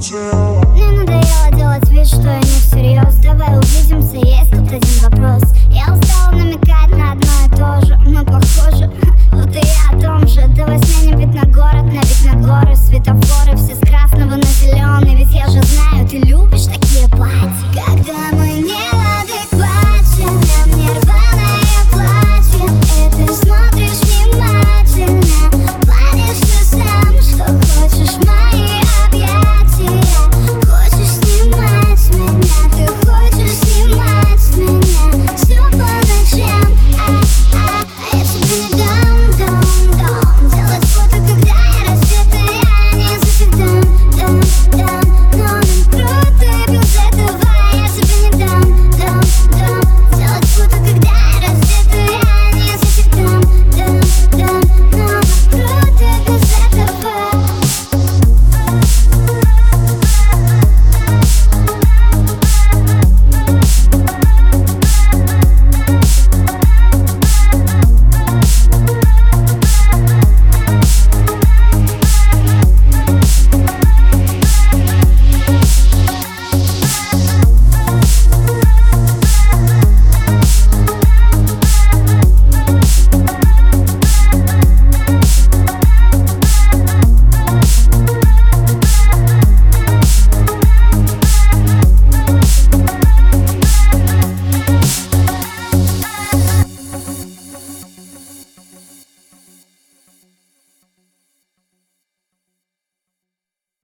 tell